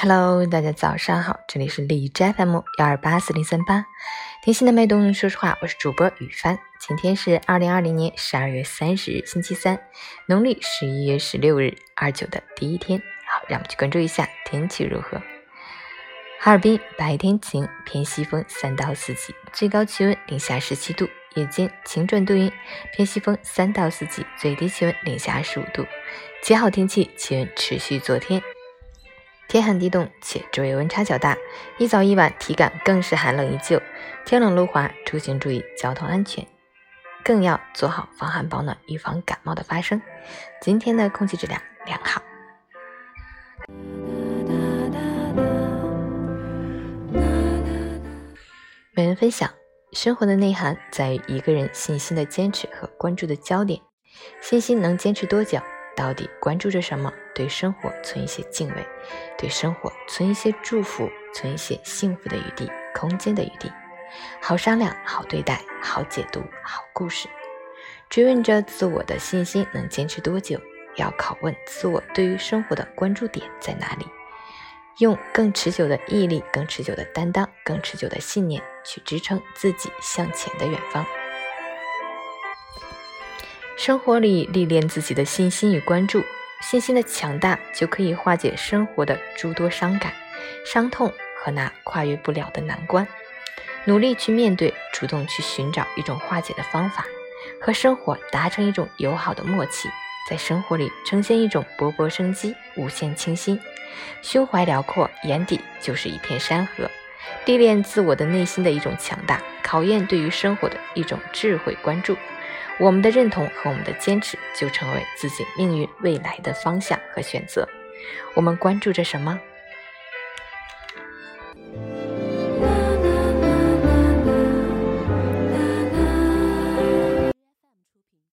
Hello，大家早上好，这里是荔枝 FM 幺二八四零三八，听心的脉动，说实话，我是主播雨帆。今天是二零二零年十二月三十日，星期三，农历十一月十六日，二九的第一天。好，让我们去关注一下天气如何。哈尔滨白天晴，偏西风三到四级，最高气温零下十七度；夜间晴转多云，偏西风三到四级，最低气温零下十五度。极好天气，气温持续昨天。天寒地冻，且昼夜温差较大，一早一晚体感更是寒冷依旧。天冷路滑，出行注意交通安全，更要做好防寒保暖，预防感冒的发生。今天的空气质量良好。每人分享：生活的内涵在于一个人信心的坚持和关注的焦点。信心能坚持多久？到底关注着什么？对生活存一些敬畏，对生活存一些祝福，存一些幸福的余地、空间的余地。好商量，好对待，好解读，好故事。追问着自我的信心能坚持多久？要拷问自我对于生活的关注点在哪里？用更持久的毅力、更持久的担当、更持久的信念去支撑自己向前的远方。生活里历练自己的信心与关注，信心的强大就可以化解生活的诸多伤感、伤痛和那跨越不了的难关。努力去面对，主动去寻找一种化解的方法，和生活达成一种友好的默契，在生活里呈现一种勃勃生机、无限清新。胸怀辽阔，眼底就是一片山河。历练自我的内心的一种强大，考验对于生活的一种智慧关注。我们的认同和我们的坚持，就成为自己命运未来的方向和选择。我们关注着什么？